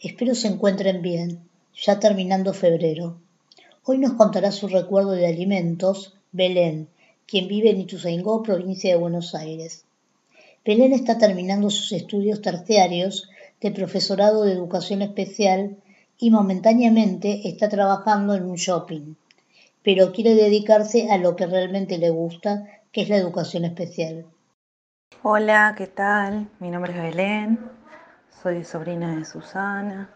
Espero se encuentren bien, ya terminando febrero. Hoy nos contará su recuerdo de alimentos, Belén, quien vive en Ituzaingó, provincia de Buenos Aires. Belén está terminando sus estudios terciarios de profesorado de educación especial y momentáneamente está trabajando en un shopping, pero quiere dedicarse a lo que realmente le gusta, que es la educación especial. Hola, ¿qué tal? Mi nombre es Belén, soy sobrina de Susana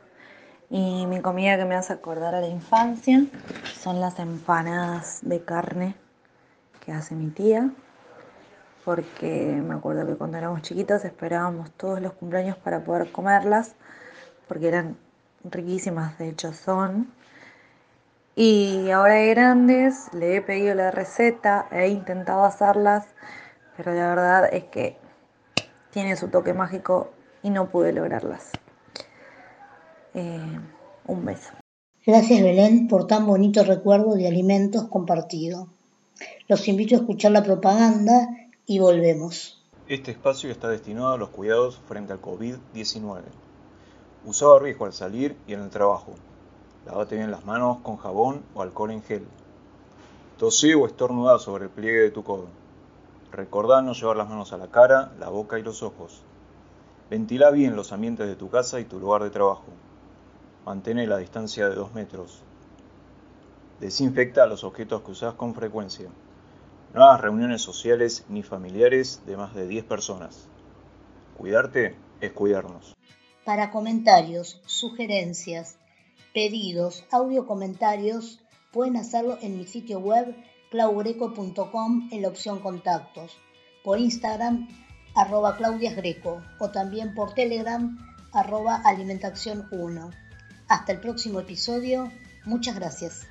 y mi comida que me hace acordar a la infancia son las empanadas de carne que hace mi tía porque me acuerdo que cuando éramos chiquitos esperábamos todos los cumpleaños para poder comerlas, porque eran riquísimas, de hecho son. Y ahora de grandes le he pedido la receta, he intentado hacerlas, pero la verdad es que tiene su toque mágico y no pude lograrlas. Eh, un beso. Gracias Belén por tan bonito recuerdo de alimentos compartidos. Los invito a escuchar la propaganda y volvemos. Este espacio está destinado a los cuidados frente al COVID-19. Usa barbijo al salir y en el trabajo. Lávate bien las manos con jabón o alcohol en gel. Tosí o estornuda sobre el pliegue de tu codo. Recordá no llevar las manos a la cara, la boca y los ojos. Ventila bien los ambientes de tu casa y tu lugar de trabajo. Mantén la distancia de 2 metros. Desinfecta los objetos que usas con frecuencia. No hagas reuniones sociales ni familiares de más de 10 personas. Cuidarte es cuidarnos. Para comentarios, sugerencias, pedidos, audio comentarios, pueden hacerlo en mi sitio web claugreco.com en la opción contactos, por Instagram arroba claudiasgreco o también por Telegram arroba alimentación 1. Hasta el próximo episodio, muchas gracias.